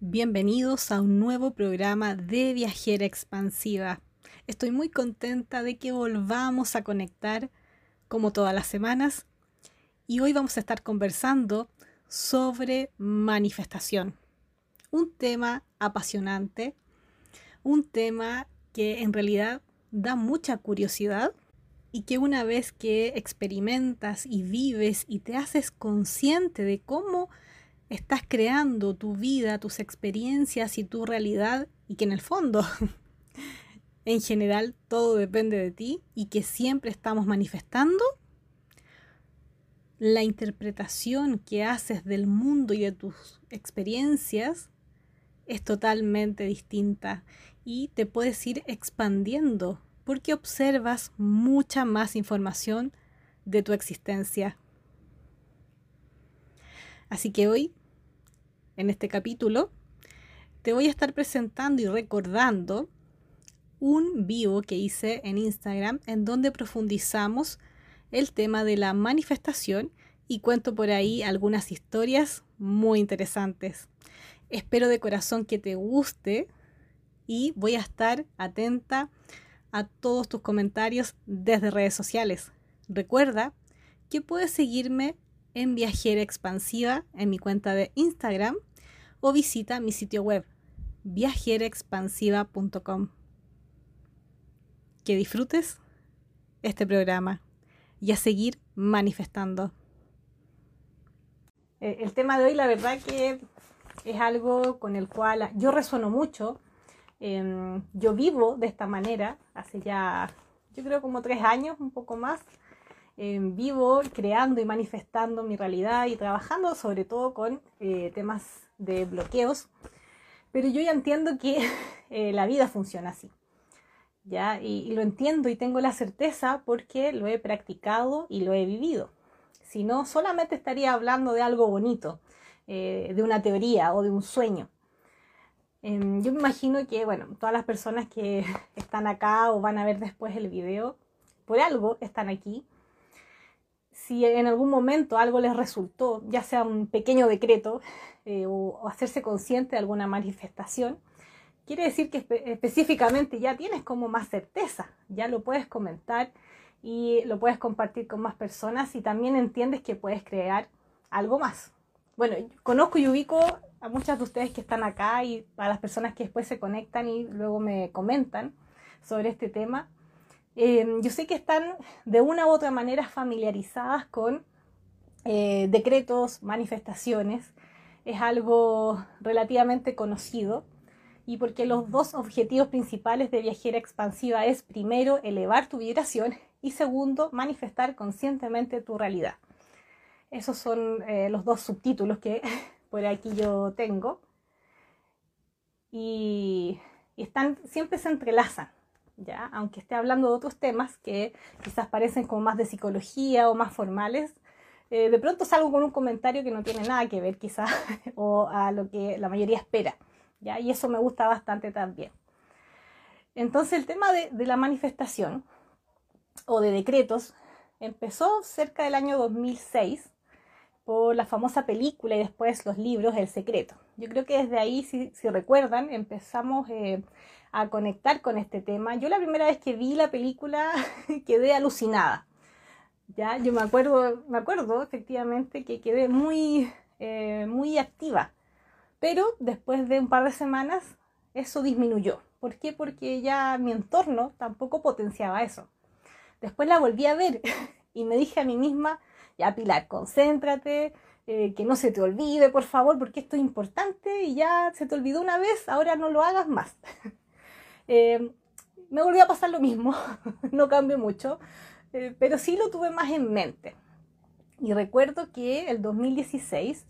Bienvenidos a un nuevo programa de Viajera Expansiva. Estoy muy contenta de que volvamos a conectar como todas las semanas y hoy vamos a estar conversando sobre manifestación. Un tema apasionante, un tema que en realidad da mucha curiosidad y que una vez que experimentas y vives y te haces consciente de cómo estás creando tu vida, tus experiencias y tu realidad y que en el fondo, en general, todo depende de ti y que siempre estamos manifestando, la interpretación que haces del mundo y de tus experiencias es totalmente distinta y te puedes ir expandiendo porque observas mucha más información de tu existencia. Así que hoy, en este capítulo, te voy a estar presentando y recordando un vivo que hice en Instagram en donde profundizamos el tema de la manifestación y cuento por ahí algunas historias muy interesantes. Espero de corazón que te guste y voy a estar atenta a todos tus comentarios desde redes sociales. Recuerda que puedes seguirme en Viajera Expansiva en mi cuenta de Instagram o visita mi sitio web viajeraexpansiva.com. Que disfrutes este programa y a seguir manifestando. Eh, el tema de hoy, la verdad que es algo con el cual yo resueno mucho. Em, yo vivo de esta manera hace ya, yo creo como tres años, un poco más vivo creando y manifestando mi realidad y trabajando sobre todo con eh, temas de bloqueos. Pero yo ya entiendo que eh, la vida funciona así. ¿ya? Y, lo entiendo y tengo la certeza porque lo he practicado y lo he vivido. Si no, solamente estaría hablando de algo bonito, eh, de una teoría o de un sueño. Em, yo me imagino que, bueno, todas las personas que están acá o van a ver después el video, por algo están aquí si en algún momento algo les resultó, ya sea un pequeño decreto eh, o, hacerse consciente de alguna manifestación, quiere decir que específicamente ya tienes como más certeza, ya lo puedes comentar y lo puedes compartir con más personas y también entiendes que puedes crear algo más. Bueno, conozco y ubico a muchas de ustedes que están acá y a las personas que después se conectan y luego me comentan sobre este tema. Em, yo sé que están de una u otra manera familiarizadas con eh, decretos, manifestaciones. Es algo relativamente conocido y porque los dos objetivos principales de viajera expansiva es primero elevar tu vibración y segundo manifestar conscientemente tu realidad. Esos son eh, los dos subtítulos que por aquí yo tengo y, y están siempre se entrelazan ¿ya? Aunque esté hablando de otros temas que quizás parecen como más de psicología o más formales, eh, de pronto salgo con un comentario que no tiene nada que ver quizás o a lo que la mayoría espera, ¿ya? Y eso me gusta bastante también. Entonces el tema de, de la manifestación o de decretos empezó cerca del año 2006 por la famosa película y después los libros El Secreto. Yo creo que desde ahí, si, recuerdan, empezamos eh, a conectar con este tema. Yo la primera vez que vi la película quedé alucinada. Ya, yo me acuerdo, me acuerdo efectivamente que quedé muy, eh, muy activa. Pero después de un par de semanas eso disminuyó. ¿Por qué? Porque ya mi entorno tampoco potenciaba eso. Después la volví a ver y me dije a mí misma, ya Pilar, concéntrate, eh, que no se te olvide, por favor, porque esto es importante y ya se te olvidó una vez, ahora no lo hagas más. Eh, me volvió a pasar lo mismo, no cambió mucho, eh, pero sí lo tuve más en mente. Y recuerdo que el 2016,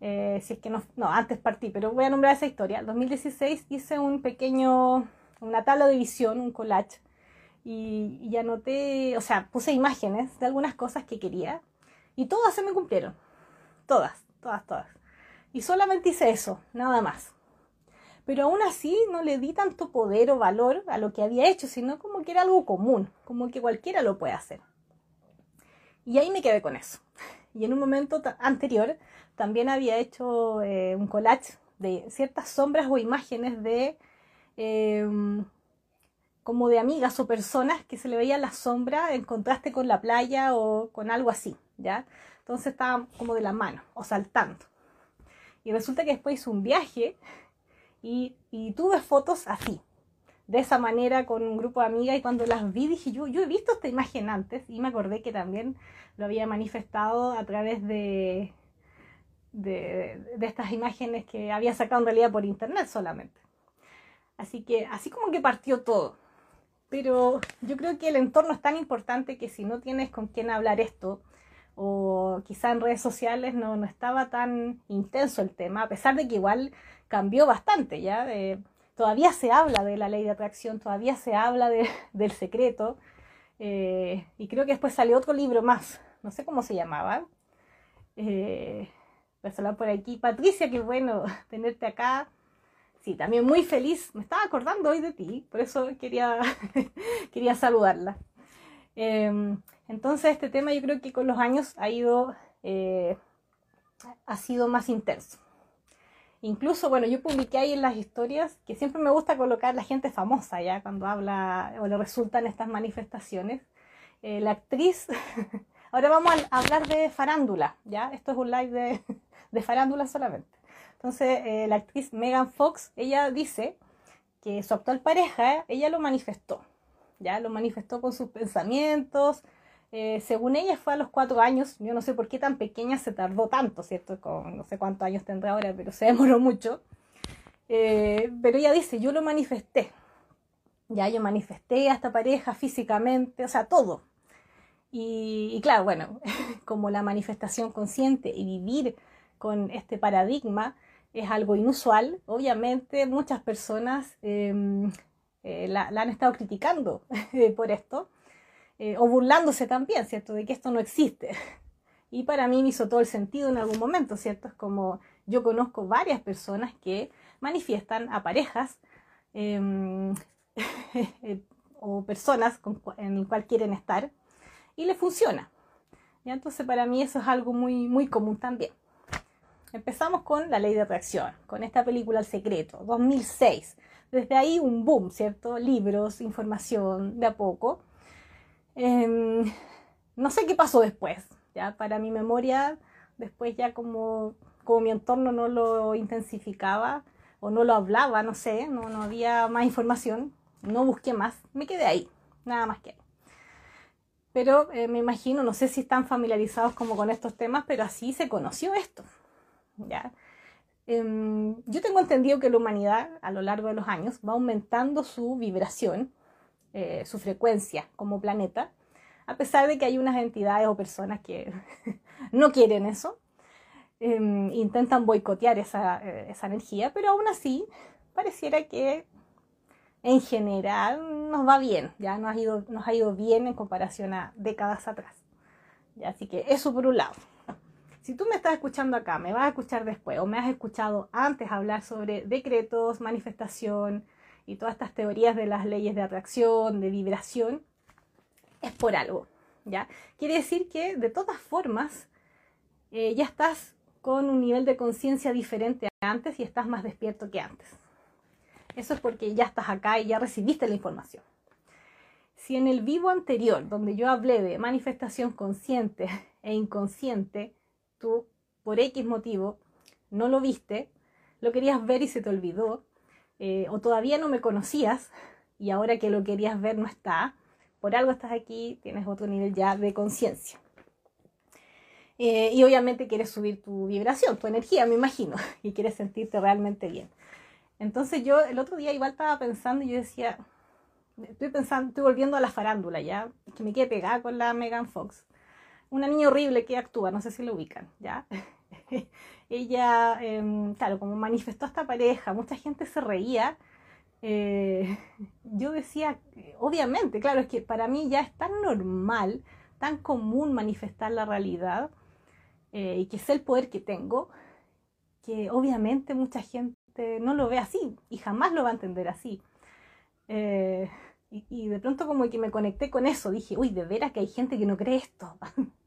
si es que no, no, antes partí, pero voy a nombrar esa historia. El 2016 hice un pequeño, una tabla de visión, un collage, y, y anoté, o sea, puse imágenes de algunas cosas que quería, y todas se me cumplieron. Todas, todas, todas. Y solamente hice eso, nada más pero aún así no le di tanto poder o valor a lo que había hecho, sino como que era algo común, como que cualquiera lo puede hacer. Y ahí me quedé con eso. Y en un momento anterior también había hecho eh, un collage de ciertas sombras o imágenes de em, como de amigas o personas que se le veía la sombra en contraste con la playa o con algo así, ¿ya? Entonces estaban como de la mano o saltando. Y resulta que después hice un viaje y, y tuve fotos así, de esa manera con un grupo de amigas y cuando las vi dije yo, yo he visto esta imagen antes y me acordé que también lo había manifestado a través de, de, de estas imágenes que había sacado en realidad por internet solamente. Así que así como que partió todo. Pero yo creo que el entorno es tan importante que si no tienes con quién hablar esto, o quizá en redes sociales no, no estaba tan intenso el tema, a pesar de que igual cambió bastante, ¿ya? todavía se habla de la ley de atracción, todavía se habla de, del secreto, eh, y creo que después salió otro libro más, no sé cómo se llamaba. Eh, voy por aquí. Patricia, qué bueno tenerte acá. Sí, también muy feliz. Me estaba acordando hoy de ti, por eso quería, quería saludarla. Em, entonces, este tema yo creo que con los años ha ido, eh, ha sido más intenso. Incluso, bueno, yo publiqué ahí en las historias que siempre me gusta colocar la gente famosa ya cuando habla o le resultan estas manifestaciones. Eh, la actriz, ahora vamos a hablar de farándula, ya, esto es un live de, de farándula solamente. Entonces, eh, la actriz Megan Fox, ella dice que su actual pareja, ella lo manifestó, ya, lo manifestó con sus pensamientos, eh, según ella fue a los cuatro años, yo no sé por qué tan pequeña se tardó tanto, ¿cierto? Con, no sé cuántos años tendrá ahora, pero se demoró mucho. Eh, pero ella dice, yo lo manifesté, ya yo manifesté a esta pareja físicamente, o sea, todo. Y, y claro, bueno, como la manifestación consciente y vivir con este paradigma es algo inusual, obviamente muchas personas em, eh, la, han estado criticando por esto. Eh, o burlándose también, ¿cierto? De que esto no existe. Y para mí me hizo todo el sentido en algún momento, ¿cierto? Es como yo conozco varias personas que manifiestan a parejas em, o personas en el cual quieren estar y le funciona. ¿Y entonces para mí eso es algo muy, muy común también. Empezamos con la ley de atracción, con esta película El Secreto, 2006. Desde ahí un boom, ¿cierto? Libros, información, de a poco. Em, no sé qué pasó después, ya para mi memoria, después ya como, como mi entorno no lo intensificaba o no lo hablaba, no sé, no, no había más información, no busqué más, me quedé ahí, nada más que ahí. Pero eh, me imagino, no sé si están familiarizados como con estos temas, pero así se conoció esto. ¿Ya? Em, yo tengo entendido que la humanidad a lo largo de los años va aumentando su vibración eh, su frecuencia como planeta, a pesar de que hay unas entidades o personas que no quieren eso, em, intentan boicotear esa, eh, esa, energía, pero aún así pareciera que en general nos va bien, ya nos ha ido, nos ha ido bien en comparación a décadas atrás. Así que eso por un lado. Si tú me estás escuchando acá, me vas a escuchar después o me has escuchado antes hablar sobre decretos, manifestación, y todas estas teorías de las leyes de atracción, de vibración, es por algo, ¿ya? Quiere decir que de todas formas eh, ya estás con un nivel de conciencia diferente a antes y estás más despierto que antes. Eso es porque ya estás acá y ya recibiste la información. Si en el vivo anterior, donde yo hablé de manifestación consciente e inconsciente, tú por X motivo no lo viste, lo querías ver y se te olvidó, eh, o todavía no me conocías y ahora que lo querías ver no está, por algo estás aquí, tienes otro nivel ya de conciencia. Eh, y obviamente quieres subir tu vibración, tu energía, me imagino, y quieres sentirte realmente bien. Entonces yo el otro día igual estaba pensando y yo decía, estoy pensando, estoy volviendo a la farándula ya, que me quedé pegada con la Megan Fox. Una niña horrible que actúa, no sé si lo ubican, ¿ya? ella, em, claro, como manifestó esta pareja, mucha gente se reía. Eh, yo decía, obviamente, claro, es que para mí ya es tan normal, tan común manifestar la realidad eh, y que es el poder que tengo, que obviamente mucha gente no lo ve así y jamás lo va a entender así. Eh, y, de pronto como que me conecté con eso, dije, uy, de veras que hay gente que no cree esto.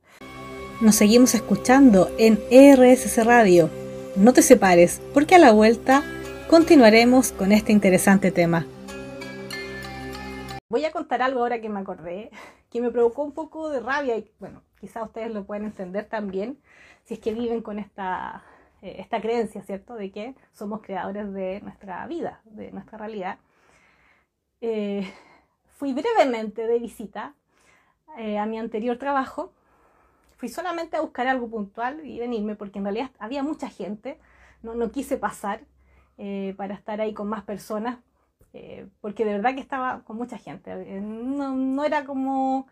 Nos seguimos escuchando en RSC Radio. no te separes, porque a la vuelta continuaremos con este interesante tema. Voy a contar algo ahora que me acordé, que me provocó un poco de rabia y bueno, quizás ustedes lo pueden entender también si es que viven con esta, eh, esta creencia, ¿cierto? De que somos creadores de nuestra vida, de nuestra realidad. Eh, fui brevemente de visita eh, a mi anterior trabajo. Fui solamente a buscar algo puntual y venirme porque en realidad había mucha gente. No, no quise pasar para estar ahí con más personas porque de verdad que estaba con mucha gente. No, no era como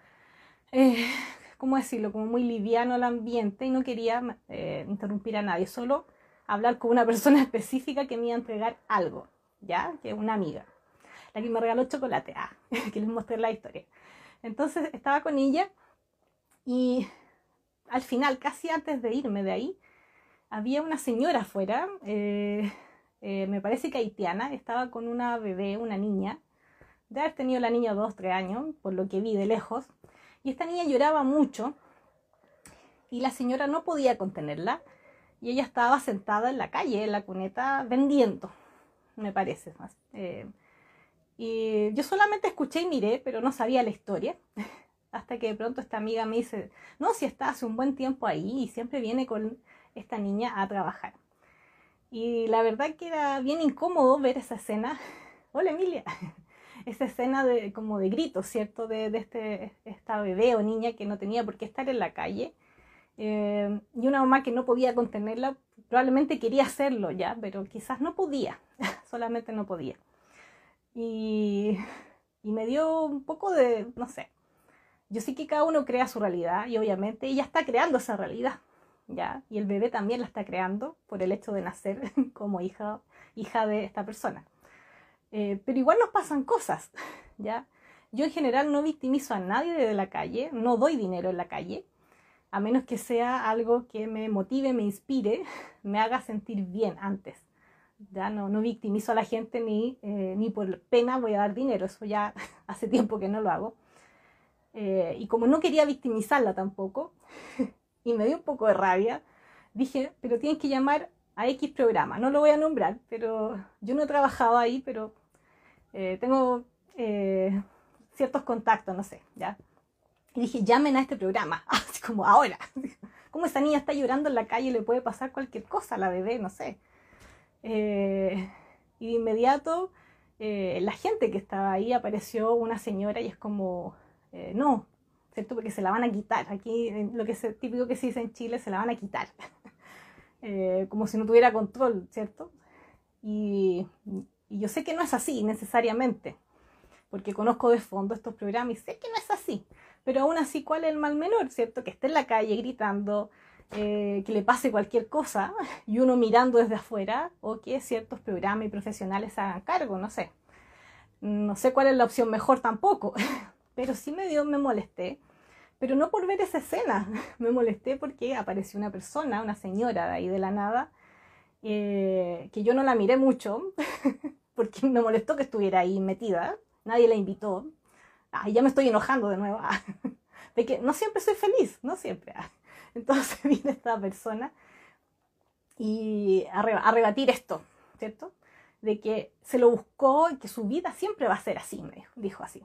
¿cómo decirlo? Como muy liviano el ambiente y no quería eh, interrumpir a nadie, solo hablar con una persona específica que me iba a entregar algo, ¿ya? Que una amiga, la que me regaló chocolate, ah, que les mostré la historia. Entonces estaba con ella y al final, casi antes de irme de ahí, había una señora afuera, eh, eh, me parece que haitiana, estaba con una bebé, una niña, de haber tenido la niña dos, tres años, por lo que vi de lejos, y esta niña lloraba mucho y la señora no podía contenerla y ella estaba sentada en la calle, en la cuneta, vendiendo, me parece. Eh, y yo solamente escuché y miré, pero no sabía la historia. Hasta que de pronto esta amiga me dice, no, si está hace un buen tiempo ahí y siempre viene con esta niña a trabajar. Y la verdad que era bien incómodo ver esa escena. Hola Emilia esa escena de, como de gritos, ¿cierto? De, de este, esta bebé o niña que no tenía por qué estar en la calle. Eh, y una mamá que no podía contenerla, probablemente quería hacerlo ya, pero quizás no podía, solamente no podía. Y, y me dio un poco de, no sé, yo sé que cada uno crea su realidad y obviamente ella está creando esa realidad, ¿ya? Y el bebé también la está creando por el hecho de nacer como hija, hija de esta persona. Eh, pero igual nos pasan cosas, ¿ya? Yo en general no victimizo a nadie de la calle, no doy dinero en la calle, a menos que sea algo que me motive, me inspire, me haga sentir bien antes. Ya no, no victimizo a la gente ni, eh, ni por pena voy a dar dinero, eso ya hace tiempo que no lo hago. Eh, y como no quería victimizarla tampoco, y me dio un poco de rabia, dije, pero tienes que llamar a X programa, no lo voy a nombrar, pero yo no he trabajado ahí, pero eh, tengo eh, ciertos contactos, no sé, ¿ya? Y dije, llamen a este programa, así como ahora. Como esa niña está llorando en la calle, le puede pasar cualquier cosa a la bebé, no sé. Y de inmediato, la gente que estaba ahí apareció una señora y es como, no, ¿cierto? Porque se la van a quitar. Aquí, lo que es típico que se dice en Chile, se la van a quitar. como si no tuviera control, ¿cierto? Y y yo sé que no es así necesariamente, porque conozco de fondo estos programas y sé que no es así. Pero aún así, ¿cuál es el mal menor, cierto? Que esté en la calle gritando, eh, que le pase cualquier cosa y uno mirando desde afuera o que ciertos programas y profesionales hagan cargo, no sé. No sé cuál es la opción mejor tampoco, pero sí me dio, me molesté. Pero no por ver esa escena, me molesté porque apareció una persona, una señora de ahí de la nada, eh, que yo no la miré mucho, porque me molestó que estuviera ahí metida, nadie la invitó. Ah, ya me estoy enojando de nuevo. Ah, de que no siempre soy feliz, no siempre. Ah. Entonces viene esta persona y a, rebatir esto, ¿cierto? De que se lo buscó y que su vida siempre va a ser así, me dijo, así.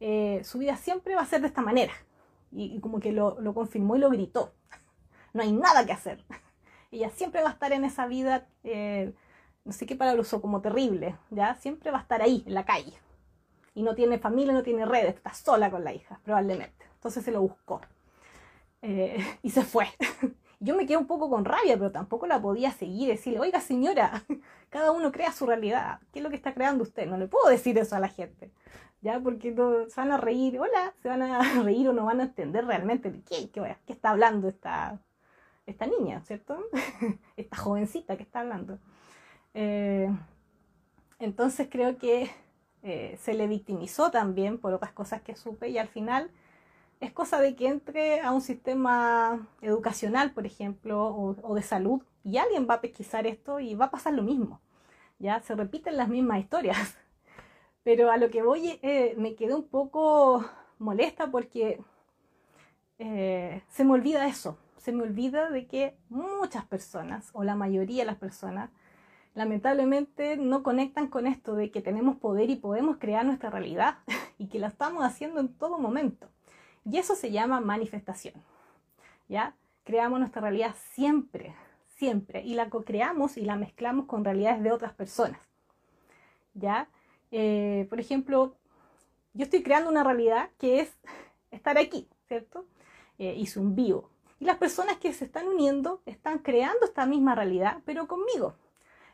Eh, su vida siempre va a ser de esta manera. Y, como que lo, confirmó y lo gritó. No hay nada que hacer. Ella siempre va a estar en esa vida eh, no sé qué palabra usó, como terrible, ¿ya? Siempre va a estar ahí, en la calle. Y no tiene familia, no tiene redes, está sola con la hija, probablemente. Entonces se lo buscó. Eh, y se fue. Yo me quedé un poco con rabia, pero tampoco la podía seguir, decirle, oiga señora, cada uno crea su realidad. ¿Qué es lo que está creando usted? No le puedo decir eso a la gente. ¿Ya? Porque se van a reír, hola, se van a reír o no van a entender realmente de qué, qué, está hablando esta, esta niña, ¿cierto? esta jovencita que está hablando. Eh, entonces creo que eh, se le victimizó también por otras cosas que supe y al final es cosa de que entre a un sistema educacional, por ejemplo, o, de salud y alguien va a pesquisar esto y va a pasar lo mismo. Ya se repiten las mismas historias. Pero a lo que voy eh, me quedé un poco molesta porque se me olvida eso, se me olvida de que muchas personas, o la mayoría de las personas, lamentablemente no conectan con esto de que tenemos poder y podemos crear nuestra realidad y que la estamos haciendo en todo momento. Y eso se llama manifestación. ¿Ya? Creamos nuestra realidad siempre, siempre, y la co-creamos y la mezclamos con realidades de otras personas. ¿Ya? Eh, por ejemplo, yo estoy creando una realidad que es estar aquí, ¿cierto? Eh, hice un vivo. Y las personas que se están uniendo están creando esta misma realidad, pero conmigo.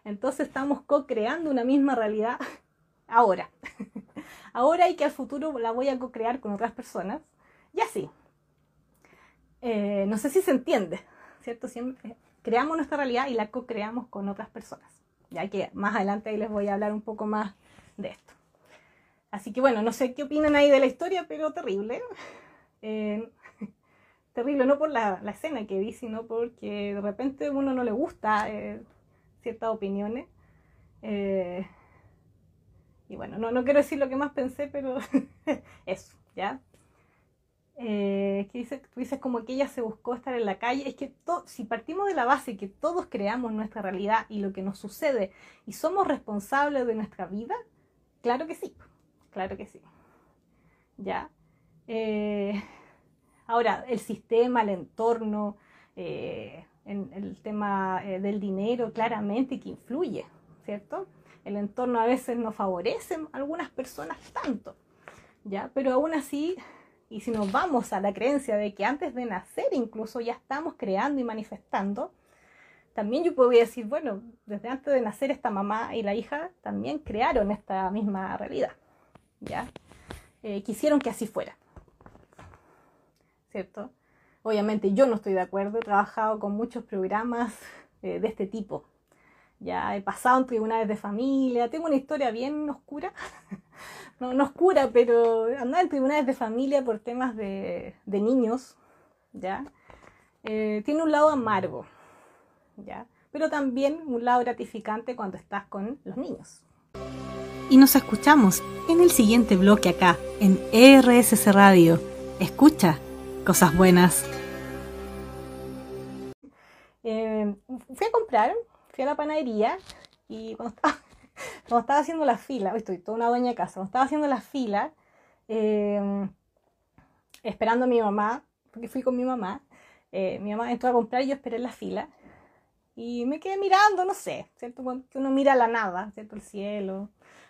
Entonces estamos co-creando una misma realidad ahora. ahora y que al futuro la voy a co-crear con otras personas. Y así. Eh, no sé si se entiende, ¿cierto? Siempre creamos nuestra realidad y la co-creamos con otras personas. Ya que más adelante ahí les voy a hablar un poco más de esto. Así que bueno, no sé qué opinan ahí de la historia, pero terrible. Eh, terrible no por la, escena que vi, sino porque de repente a uno no le gusta eh, ciertas opiniones. Eh, y bueno, no, no quiero decir lo que más pensé, pero eso, ¿ya? Que dice, tú dices como que ella se buscó estar en la calle, es que si partimos de la base que todos creamos nuestra realidad y lo que nos sucede y somos responsables de nuestra vida, claro que sí, claro que sí. ¿Ya? Eh, ahora, el sistema, el entorno, eh, el tema eh, del dinero, claramente que influye, ¿cierto? El entorno a veces no favorece a algunas personas tanto, ¿ya? Pero aún así, y si nos vamos a la creencia de que antes de nacer incluso ya estamos creando y manifestando, también yo podría decir, bueno, desde antes de nacer esta mamá y la hija también crearon esta misma realidad. ¿ya? Eh, quisieron que así fuera, ¿cierto? Obviamente yo no estoy de acuerdo, he trabajado con muchos programas eh, de este tipo, ya he pasado en tribunales de familia, tengo una historia bien oscura, no, oscura, pero andar en tribunales de familia por temas de, niños, ¿ya? Eh, tiene un lado amargo, ¿ya? Pero también un lado gratificante cuando estás con los niños y nos escuchamos en el siguiente bloque acá, en RSC Radio. Escucha cosas buenas. Eh, fui a comprar, fui a la panadería y cuando estaba, estaba haciendo la fila, hoy estoy toda una dueña de casa, cuando estaba haciendo la fila, eh, esperando a mi mamá, porque fui con mi mamá, eh, mi mamá entró a comprar y yo esperé en la fila y me quedé mirando, no sé, ¿cierto? Que uno mira la nada, ¿cierto? El cielo,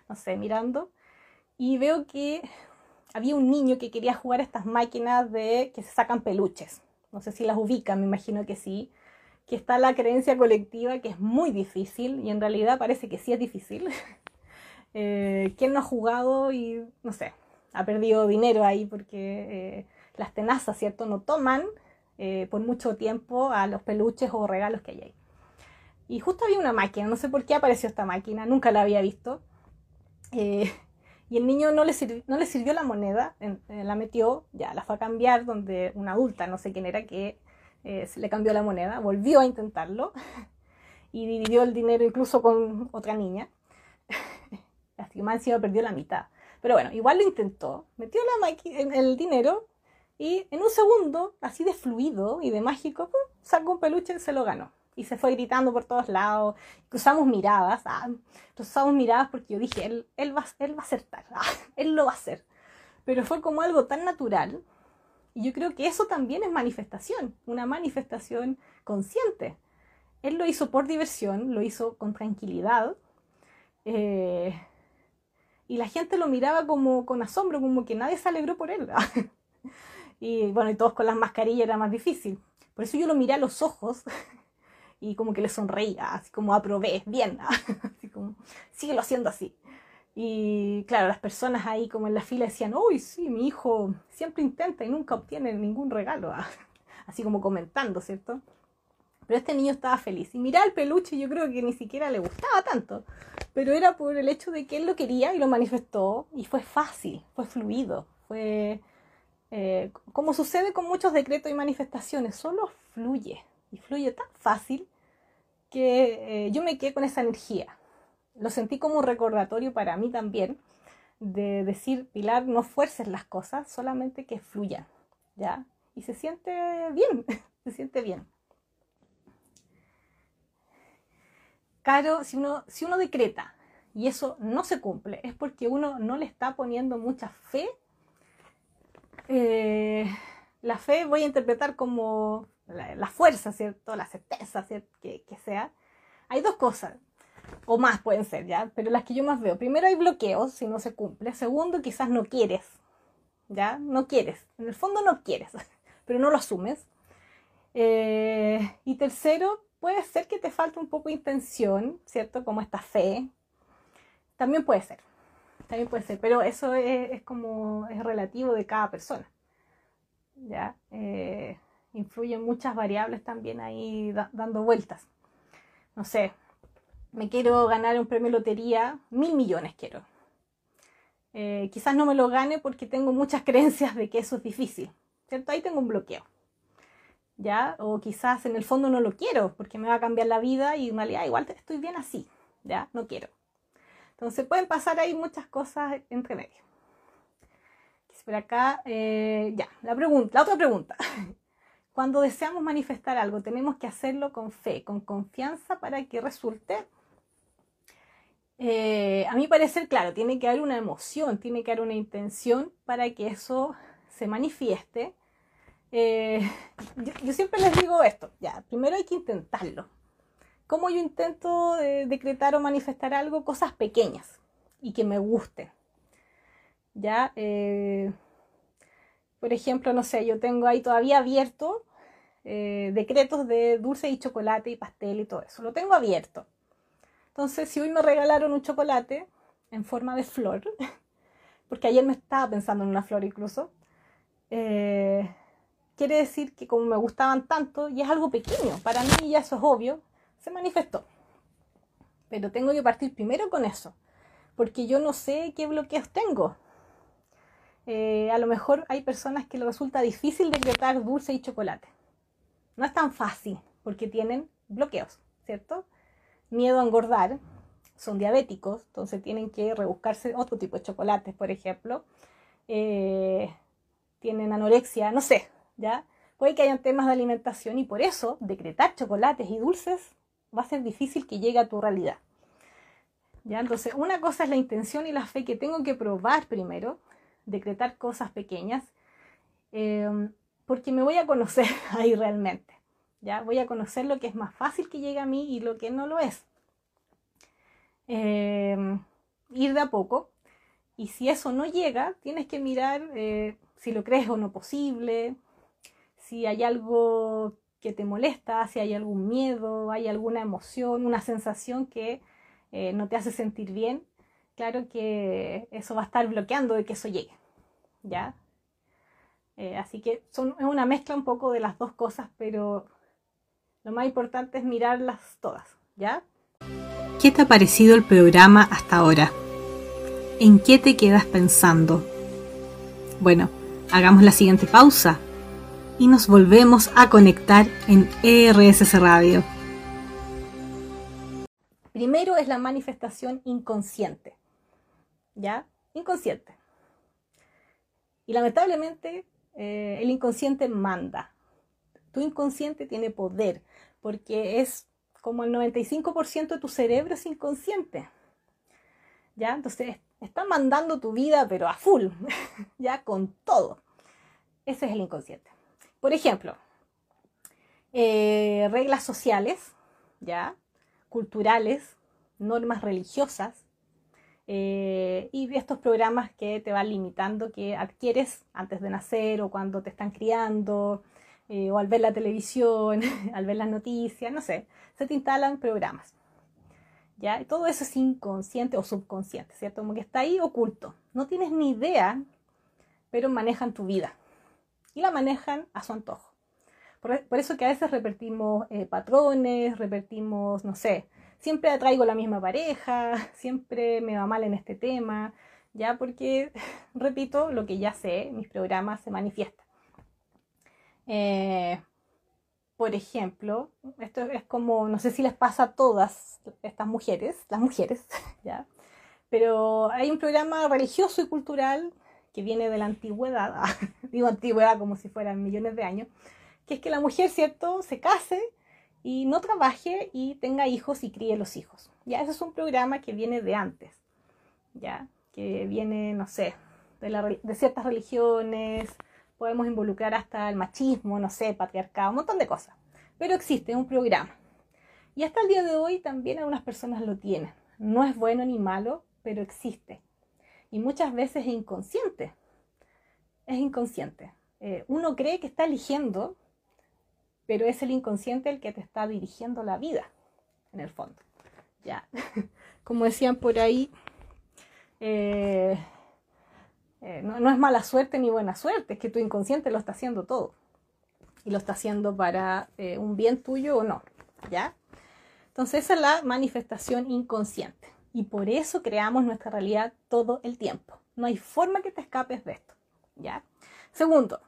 no sé, mirando, y veo que había un niño que quería jugar a estas máquinas de que se sacan peluches. No sé si las ubican, me imagino que sí. Que está la creencia colectiva que es muy difícil y en realidad parece que sí es difícil. eh, ¿Quién no ha jugado y no sé, ha perdido dinero ahí porque eh, las tenazas, ¿cierto? No toman eh, por mucho tiempo a los peluches o regalos que hay ahí. Y justo había una máquina, no sé por qué apareció esta máquina, nunca la había visto. Eh, y el niño no le, sirvió, no le sirvió la moneda, eh, la metió, ya la fue a cambiar donde una adulta, no sé quién era, que eh, se le cambió la moneda, volvió a intentarlo y dividió el dinero incluso con otra niña. Más encima perdió la mitad. Pero bueno, igual lo intentó, metió la el dinero y en un segundo, así de fluido y de mágico, sacó un peluche y se lo ganó y se fue gritando por todos lados, cruzamos miradas, ah, cruzamos miradas porque yo dije, él, él, va, él va a acertar, ah, él lo va a hacer. Pero fue como algo tan natural y yo creo que eso también es manifestación, una manifestación consciente. Él lo hizo por diversión, lo hizo con tranquilidad eh, y la gente lo miraba como con asombro, como que nadie se alegró por él. y bueno, y todos con las mascarillas era más difícil. Por eso yo lo miré a los ojos y como que le sonreía, así como aprobé, bien, así como, síguelo haciendo así. Y claro, las personas ahí como en la fila decían, uy, sí, mi hijo siempre intenta y nunca obtiene ningún regalo, así como comentando, ¿cierto? Pero este niño estaba feliz. Y mirar el peluche yo creo que ni siquiera le gustaba tanto. Pero era por el hecho de que él lo quería y lo manifestó. Y fue fácil, fue fluido. Fue eh, como sucede con muchos decretos y manifestaciones. Solo fluye. Y fluye tan fácil que eh, yo me quedé con esa energía. Lo sentí como un recordatorio para mí también de decir, Pilar, no fuerces las cosas, solamente que fluyan, ¿ya? Y se siente bien, se siente bien. Claro, si uno, si uno decreta y eso no se cumple, es porque uno no le está poniendo mucha fe. Eh, la fe voy a interpretar como la, fuerza, ¿cierto? La certeza, ¿cierto? Que, que, sea. Hay dos cosas, o más pueden ser, ¿ya? Pero las que yo más veo. Primero hay bloqueos si no se cumple. Segundo, quizás no quieres, ¿ya? No quieres. En el fondo no quieres, pero no lo asumes. Eh, y tercero, puede ser que te falte un poco de intención, ¿cierto? Como esta fe. También puede ser. También puede ser. Pero eso es, como, es relativo de cada persona. ¿Ya? Eh, influyen muchas variables también ahí dando vueltas. No sé, me quiero ganar un premio lotería, mil millones quiero. Eh, quizás no me lo gane porque tengo muchas creencias de que eso es difícil, ¿cierto? Ahí tengo un bloqueo. ¿ya? O quizás en el fondo no lo quiero porque me va a cambiar la vida y en realidad igual estoy bien así, ¿ya? No quiero. Entonces pueden pasar ahí muchas cosas entre medio. Por acá, eh, ya, la, pregunta, la otra pregunta. Cuando deseamos manifestar algo, tenemos que hacerlo con fe, con confianza para que resulte. Eh, a mi parecer, claro, tiene que haber una emoción, tiene que haber una intención para que eso se manifieste eh, yo, siempre les digo esto, ya, primero hay que intentarlo. ¿Cómo yo intento eh, decretar o manifestar algo? Cosas pequeñas y que me gusten. Ya, eh, por ejemplo, no sé, yo tengo ahí todavía abierto decretos de dulce y chocolate y pastel y todo eso. Lo tengo abierto. Entonces, si hoy me regalaron un chocolate en forma de flor, porque ayer me estaba pensando en una flor incluso, quiere decir que como me gustaban tanto, y es algo pequeño, para mí ya eso es obvio, se manifestó. Pero tengo que partir primero con eso, porque yo no sé qué bloqueos tengo. Eh, a lo mejor hay personas que les resulta difícil decretar dulce y chocolate. No es tan fácil, porque tienen bloqueos, ¿cierto? Miedo a engordar, son diabéticos, entonces tienen que rebuscarse otro tipo de chocolates, por ejemplo. Eh, tienen anorexia, no sé, ¿ya? Puede que hayan temas de alimentación y por eso decretar chocolates y dulces va a ser difícil que llegue a tu realidad. ¿Ya? Entonces, una cosa es la intención y la fe que tengo que probar primero, decretar cosas pequeñas, em, porque me voy a conocer ahí realmente. ¿Ya? Voy a conocer lo que es más fácil que llegue a mí y lo que no lo es. Em, ir de a poco. Y si eso no llega, tienes que mirar eh, si lo crees o no posible, si hay algo que te molesta, si hay algún miedo, hay alguna emoción, una sensación que eh, no te hace sentir bien, claro que eso va a estar bloqueando de que eso llegue, ¿ya? Eh, así que son, es una mezcla un poco de las dos cosas, pero lo más importante es mirarlas todas, ¿ya? ¿Qué te ha parecido el programa hasta ahora? ¿En qué te quedas pensando? Bueno, hagamos la siguiente pausa y nos volvemos a conectar en ERSS Radio. Primero es la manifestación inconsciente. ¿Ya? Inconsciente. Y lamentablemente eh, el inconsciente manda. Tu inconsciente tiene poder porque es como el 95% de tu cerebro es inconsciente. ¿Ya? Entonces está mandando tu vida pero a full, ya con todo. Ese es el inconsciente. Por ejemplo, eh, reglas sociales, ¿ya? culturales, normas religiosas eh, y estos programas que te van limitando, que adquieres antes de nacer o cuando te están criando eh, o al ver la televisión, al ver las noticias, no sé, se te instalan programas. ¿Ya? todo eso es inconsciente o subconsciente, ¿cierto? Como que está ahí oculto. No tienes ni idea, pero manejan tu vida y la manejan a su antojo. Por, eso que a veces repetimos eh, patrones, repetimos, no sé, siempre atraigo la misma pareja, siempre me va mal en este tema, ya porque repito lo que ya sé, mis programas se manifiestan. Eh, por ejemplo, esto es como, no sé si les pasa a todas estas mujeres, las mujeres, ¿ya? Pero hay un programa religioso y cultural que viene de la antigüedad, digo antigüedad como si fueran millones de años, que es que la mujer, ¿cierto?, se case y no trabaje y tenga hijos y críe los hijos. Ya, ese es un programa que viene de antes, ya, que viene, no sé, de, de ciertas religiones, podemos involucrar hasta el machismo, no sé, patriarcado, un montón de cosas. Pero existe un programa. Y hasta el día de hoy también algunas personas lo tienen. No es bueno ni malo, pero existe. Y muchas veces es inconsciente. Es inconsciente. Eh, uno cree que está eligiendo pero es el inconsciente el que te está dirigiendo la vida, en el fondo. Ya, como decían por ahí, eh, eh, no, es mala suerte ni buena suerte, es que tu inconsciente lo está haciendo todo. Y lo está haciendo para eh, un bien tuyo o no. ¿Ya? Entonces esa es la manifestación inconsciente. Y por eso creamos nuestra realidad todo el tiempo. No hay forma que te escapes de esto. ¿Ya? Segundo,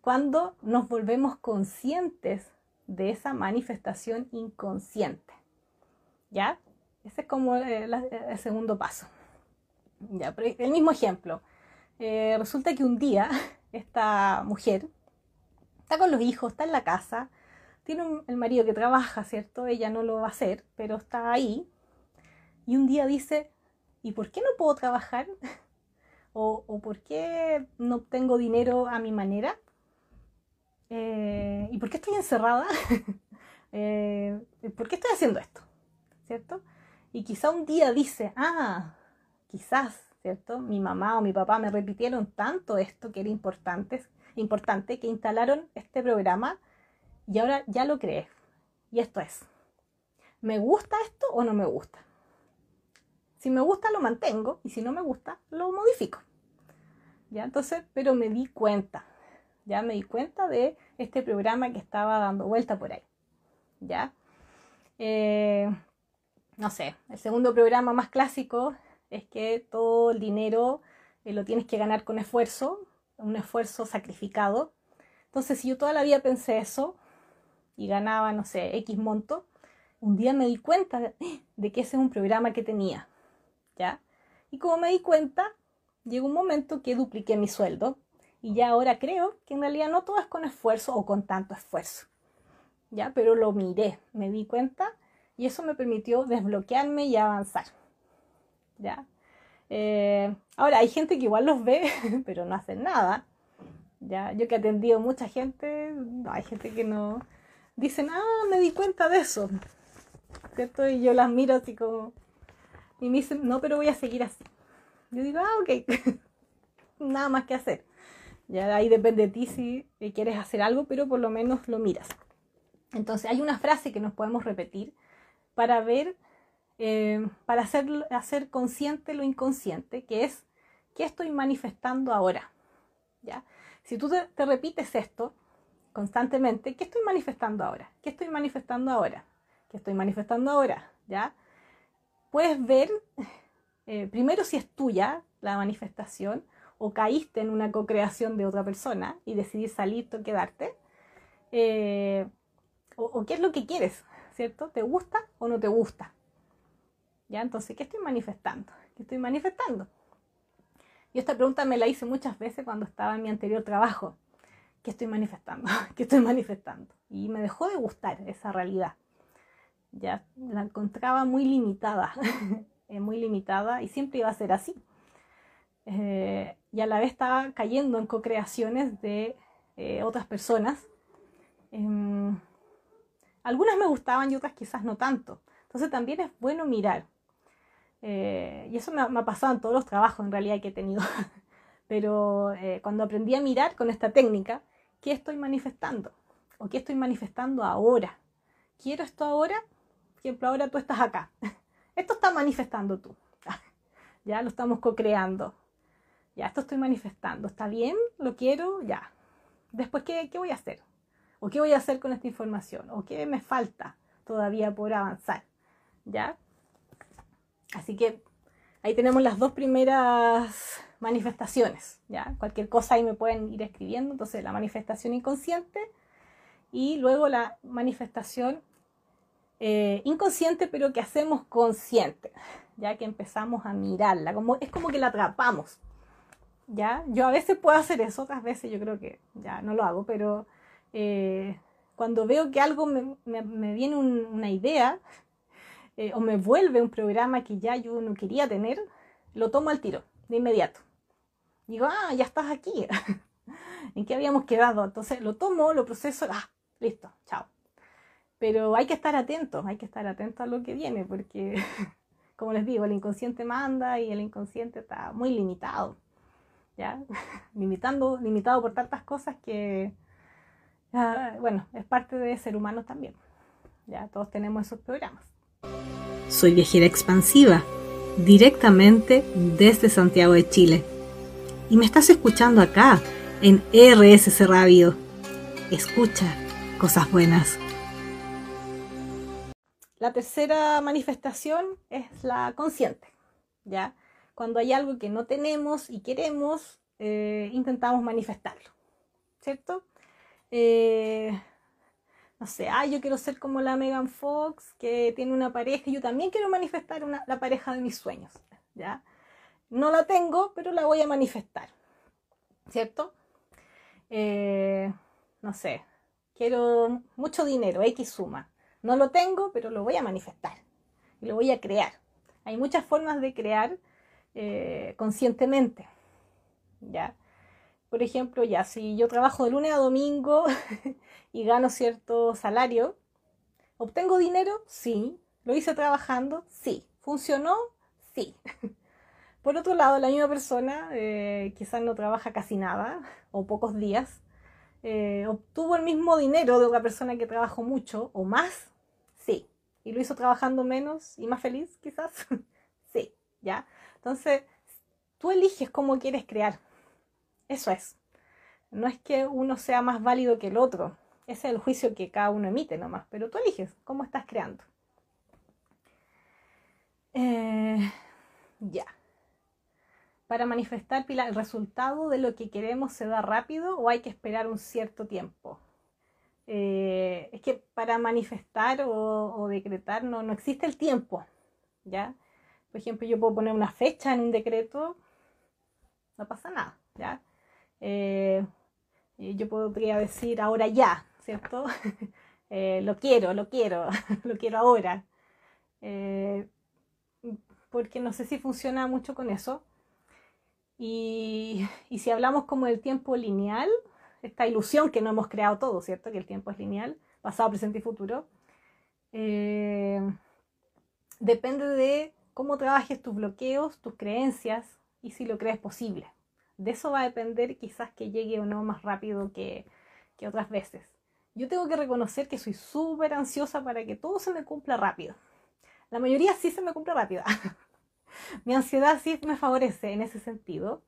cuando nos volvemos conscientes de esa manifestación inconsciente. ¿Ya? Ese es como el, segundo paso. ¿Ya? el mismo ejemplo. Eh, resulta que un día esta mujer está con los hijos, está en la casa, tiene el marido que trabaja, ¿cierto? Ella no lo va a hacer, pero está ahí. Y un día dice, ¿y por qué no puedo trabajar? ¿O, por qué no tengo dinero a mi manera? Eh, ¿y por qué estoy encerrada? Eh, ¿Por qué estoy haciendo esto? ¿Cierto? Y quizá un día dice, ah, quizás, ¿cierto? Mi mamá o mi papá me repitieron tanto esto que era importante, importante que instalaron este programa y ahora ya lo creé. Y esto es, ¿me gusta esto o no me gusta? Si me gusta lo mantengo y si no me gusta lo modifico. ¿Ya? Entonces, pero me di cuenta, ya me di cuenta de este programa que estaba dando vuelta por ahí. ¿Ya? Eh, no sé, el segundo programa más clásico es que todo el dinero eh, lo tienes que ganar con esfuerzo, un esfuerzo sacrificado. Entonces, si yo toda la vida pensé eso y ganaba, no sé, X monto, un día me di cuenta de, que ese es un programa que tenía. ¿Ya? Y como me di cuenta, llegó un momento que dupliqué mi sueldo y ya ahora creo que en realidad no todo es con esfuerzo o con tanto esfuerzo. ¿Ya? Pero lo miré, me di cuenta y eso me permitió desbloquearme y avanzar. ¿Ya? Eh, ahora, hay gente que igual los ve, pero no hacen nada. ¿Ya? Yo que he atendido mucha gente, hay gente que no dicen, ah, me di cuenta de eso. ¿Cierto? Y yo las miro así como, y me dicen, no, pero voy a seguir así. Yo digo, ah, ok, nada más que hacer. Ya ahí depende de ti si quieres hacer algo, pero por lo menos lo miras. Entonces hay una frase que nos podemos repetir para ver, eh, para hacer, hacer consciente lo inconsciente, que es ¿qué estoy manifestando ahora? ¿Ya? Si tú te, repites esto constantemente, ¿qué estoy manifestando ahora? ¿Qué estoy manifestando ahora? ¿Qué estoy manifestando ahora? ¿Ya? Puedes ver eh, primero si es tuya la manifestación o caíste en una co-creación de otra persona y decidís salirte o quedarte, eh, o, qué es lo que quieres, ¿cierto? ¿Te gusta o no te gusta? ¿Ya? Entonces, ¿qué estoy manifestando? ¿Qué estoy manifestando? Y esta pregunta me la hice muchas veces cuando estaba en mi anterior trabajo. ¿Qué estoy manifestando? ¿Qué estoy manifestando? Y me dejó de gustar esa realidad. Ya la encontraba muy limitada, eh, muy limitada y siempre iba a ser así. Eh, y a la vez estaba cayendo en co-creaciones de eh, otras personas. Em, algunas me gustaban y otras quizás no tanto. Entonces también es bueno mirar. Eh, y eso me ha, pasado en todos los trabajos en realidad que he tenido. Pero cuando aprendí a mirar con esta técnica, ¿qué estoy manifestando? ¿O qué estoy manifestando ahora? ¿Quiero esto ahora? Por ejemplo, ahora tú estás acá. Esto está manifestando tú. Ya lo estamos co-creando ya, esto estoy manifestando, ¿está bien? ¿Lo quiero? Ya. Después, ¿qué, ¿qué voy a hacer? ¿O qué voy a hacer con esta información? ¿O qué me falta todavía por avanzar? ¿Ya? Así que ahí tenemos las dos primeras manifestaciones, ¿ya? Cualquier cosa ahí me pueden ir escribiendo. Entonces, la manifestación inconsciente y luego la manifestación eh, inconsciente, pero que hacemos consciente, ya que empezamos a mirarla. Como, es como que la atrapamos, ¿ya? Yo a veces puedo hacer eso, otras veces yo creo que ya no lo hago, pero eh, cuando veo que algo me, viene una idea eh, o me vuelve un programa que ya yo no quería tener, lo tomo al tiro, de inmediato. Digo, ah, ya estás aquí. ¿En qué habíamos quedado? Entonces lo tomo, lo proceso, ah, listo, chao. Pero hay que estar atentos, hay que estar atentos a lo que viene, porque, como les digo, el inconsciente manda y el inconsciente está muy limitado. ¿Ya? Limitando, limitado por tantas cosas que, bueno, es parte de ser humano también. Ya todos tenemos esos programas. Soy viajera expansiva, directamente desde Santiago de Chile. Y me estás escuchando acá, en RSC Radio. Escucha cosas buenas. La tercera manifestación es la consciente, ¿ya? Cuando hay algo que no tenemos y queremos, eh, intentamos manifestarlo, ¿cierto? Eh, no sé, ah, yo quiero ser como la Megan Fox, que tiene una pareja, y yo también quiero manifestar la pareja de mis sueños, ¿ya? No la tengo, pero la voy a manifestar, ¿cierto? Eh, no sé, quiero mucho dinero, X suma. No lo tengo, pero lo voy a manifestar lo voy a crear. Hay muchas formas de crear eh, conscientemente, ¿ya? Por ejemplo, ya, si yo trabajo de lunes a domingo y gano cierto salario, ¿obtengo dinero? Sí. ¿Lo hice trabajando? Sí. ¿Funcionó? Sí. Por otro lado, la misma persona, eh, quizás no trabaja casi nada o pocos días, eh, obtuvo el mismo dinero de una persona que trabajó mucho o más, sí. ¿Y lo hizo trabajando menos y más feliz, quizás? sí, ¿ya? Entonces, tú eliges cómo quieres crear. Eso es. No es que uno sea más válido que el otro. Ese es el juicio que cada uno emite nomás. Pero tú eliges cómo estás creando. Eh, ya. Para manifestar, Pilar, ¿el resultado de lo que queremos se da rápido o hay que esperar un cierto tiempo? Eh, es que para manifestar o, decretar no, no existe el tiempo. ¿ya? Por ejemplo, yo puedo poner una fecha en un decreto, no pasa nada. ¿ya? Eh, yo podría decir ahora ya, ¿cierto? Eh, lo quiero, lo quiero, lo quiero ahora. Eh, porque no sé si funciona mucho con eso. Y, si hablamos como del tiempo lineal, esta ilusión que no hemos creado todos, ¿cierto? Que el tiempo es lineal, pasado, presente y futuro. depende de cómo trabajes tus bloqueos, tus creencias y si lo crees posible. De eso va a depender quizás que llegue o no más rápido que, otras veces. Yo tengo que reconocer que soy súper ansiosa para que todo se me cumpla rápido. La mayoría sí se me cumple rápido. Mi ansiedad sí me favorece en ese sentido,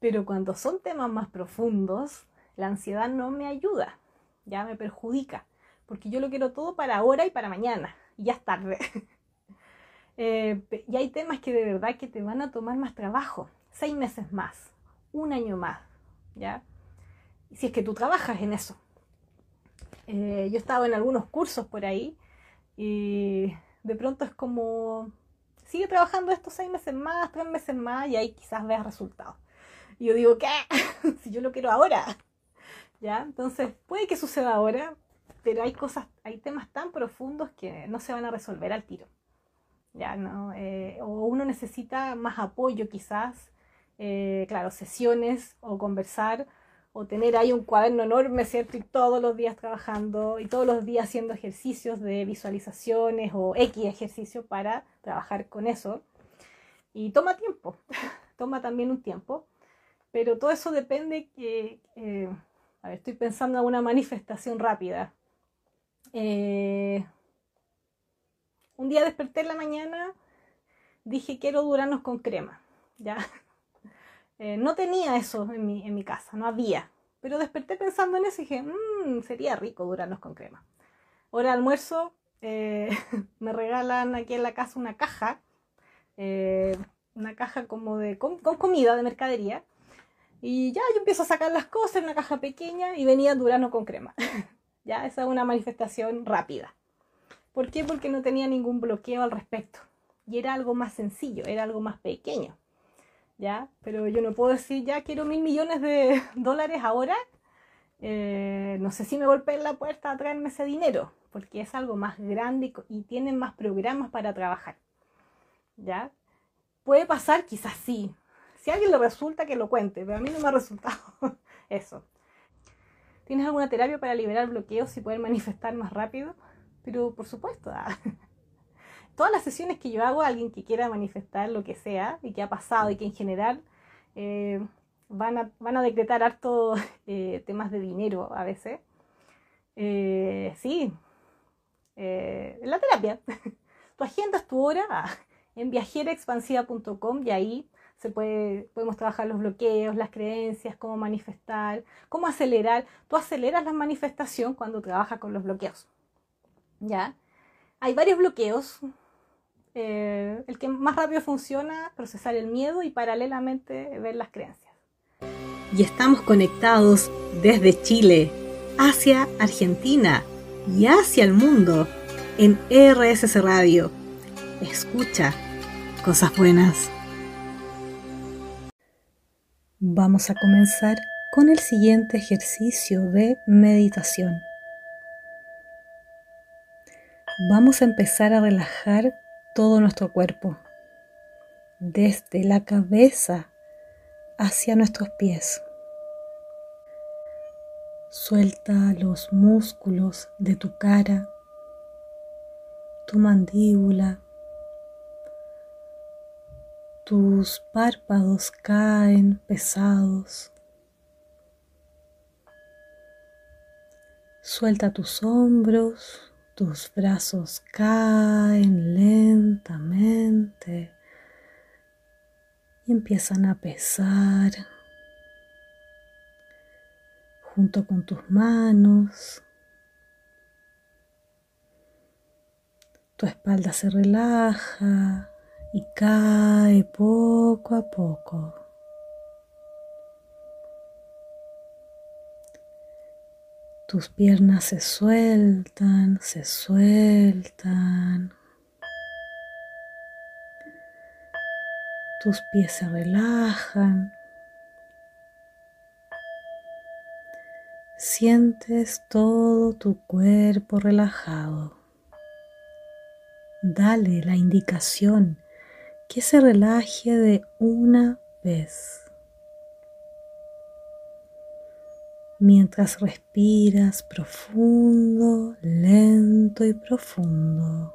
pero cuando son temas más profundos, la ansiedad no me ayuda, ya me perjudica, porque yo lo quiero todo para ahora y para mañana, y ya es tarde. Eh, y hay temas que de verdad que te van a tomar más trabajo, seis meses más, un año más, ¿ya? Si es que tú trabajas en eso. Eh, yo he estado en algunos cursos por ahí y de pronto es como, sigue trabajando estos seis meses más, tres meses más y ahí quizás veas resultados. Y yo digo, ¿qué? si yo lo quiero ahora. ¿Ya? Entonces, puede que suceda ahora, pero hay cosas, hay temas tan profundos que no se van a resolver al tiro. ¿Ya? ¿No? Eh, o uno necesita más apoyo quizás eh, claro, sesiones o conversar o tener ahí un cuaderno enorme, ¿cierto? Y todos los días trabajando y todos los días haciendo ejercicios de visualizaciones o X ejercicio para trabajar con eso. Y toma tiempo, toma también un tiempo, pero todo eso depende que, eh, a ver, estoy pensando en una manifestación rápida. Eh, un día desperté en la mañana, dije quiero durarnos con crema, ¿ya? Eh, no tenía eso en mi, en mi, casa, no había. Pero desperté pensando en eso y dije, mmm, sería rico durarnos con crema. Hora de almuerzo, eh, me regalan aquí en la casa una caja, eh, una caja como de con, comida de mercadería. Y ya yo empiezo a sacar las cosas en una caja pequeña y venía Durano con crema. ya, esa es una manifestación rápida. ¿Por qué? Porque no tenía ningún bloqueo al respecto. Y era algo más sencillo, era algo más pequeño. ¿Ya? Pero yo no puedo decir, ya quiero mil millones de dólares ahora eh, no sé si me golpeen la puerta a traerme ese dinero, porque es algo más grande y, tienen más programas para trabajar. ¿Ya? Puede pasar, quizás sí. Si alguien le resulta, que lo cuente, pero a mí no me ha resultado eso. ¿Tienes alguna terapia para liberar bloqueos y poder manifestar más rápido? Pero por supuesto, ah. Todas las sesiones que yo hago, alguien que quiera manifestar lo que sea y que ha pasado y que en general eh, van, a, van a decretar harto eh, temas de dinero a veces. Eh, sí, en la terapia. tu agenda es tu hora en viajeraexpansiva.com y ahí se puede, podemos trabajar los bloqueos, las creencias, cómo manifestar, cómo acelerar. Tú aceleras la manifestación cuando trabajas con los bloqueos. ¿Ya? Hay varios bloqueos. Eh, el que más rápido funciona, procesar el miedo y paralelamente ver las creencias. Y estamos conectados desde Chile, hacia Argentina y hacia el mundo en RSS Radio. Escucha cosas buenas. Vamos a comenzar con el siguiente ejercicio de meditación. Vamos a empezar a relajar todo nuestro cuerpo, desde la cabeza hacia nuestros pies. Suelta los músculos de tu cara, tu mandíbula, tus párpados caen pesados. Suelta tus hombros, tus brazos caen lentamente y empiezan a pesar junto con tus manos. Tu espalda se relaja y cae poco a poco. Tus piernas se sueltan, se sueltan. Tus pies se relajan. Sientes todo tu cuerpo relajado. Dale la indicación que se relaje de una vez. Mientras respiras profundo, lento y profundo.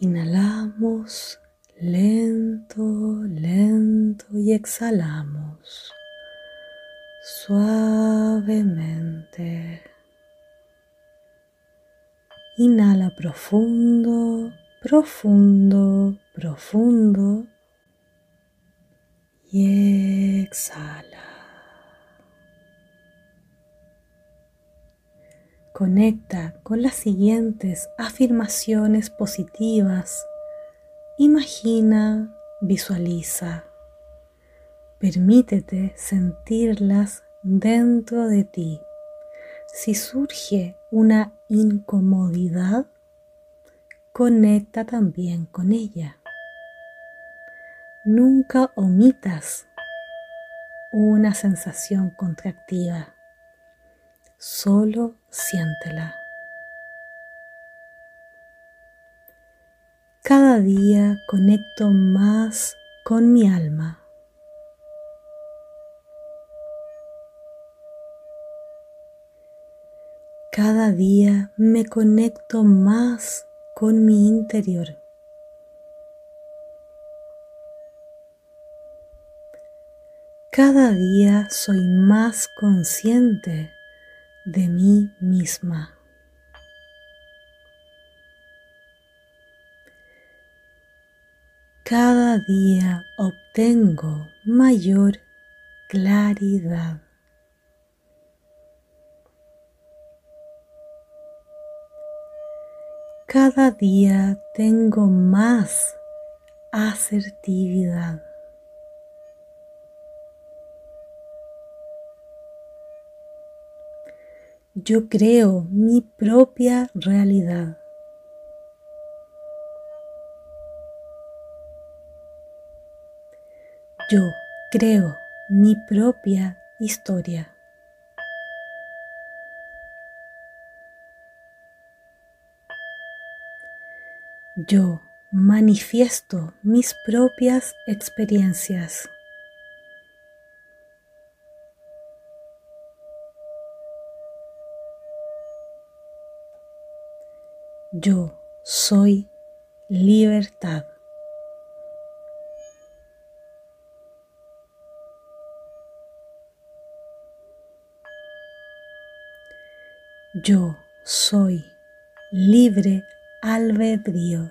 Inhalamos lento, lento y exhalamos suavemente. Inhala profundo profundo, profundo y exhala. Conecta con las siguientes afirmaciones positivas. Imagina, visualiza. Permítete sentirlas dentro de ti. Si surge una incomodidad, conecta también con ella. Nunca omitas una sensación contractiva, solo siéntela. Cada día conecto más con mi alma. Cada día me conecto más con mi interior. Cada día soy más consciente de mí misma. Cada día obtengo mayor claridad. Cada día tengo más asertividad. Yo creo mi propia realidad. Yo creo mi propia historia. Yo manifiesto mis propias experiencias. Yo soy libertad. Yo soy libre albedrío.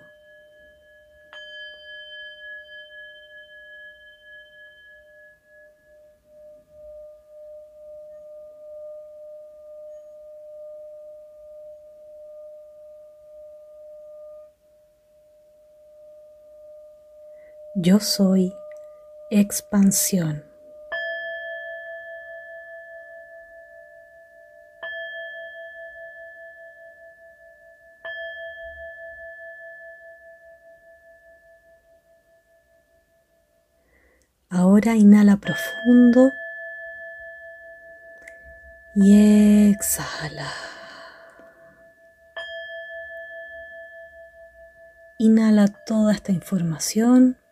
Yo soy expansión. Ahora inhala profundo y exhala. Inhala toda esta información,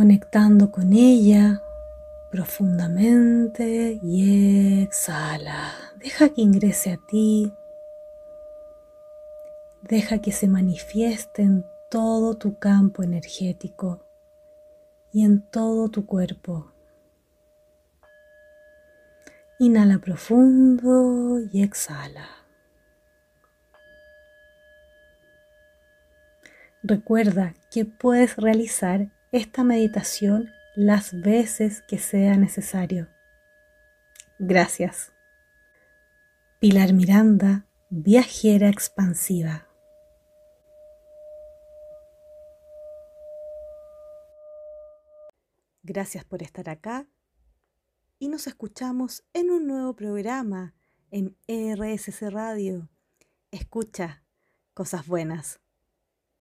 conectando con ella profundamente y exhala. Deja que ingrese a ti. Deja que se manifieste en todo tu campo energético y en todo tu cuerpo. Inhala profundo y exhala. Recuerda que puedes realizar esta meditación las veces que sea necesario. Gracias. Pilar Miranda, viajera expansiva. Gracias por estar acá y nos escuchamos en un nuevo programa en RSC Radio. Escucha cosas buenas.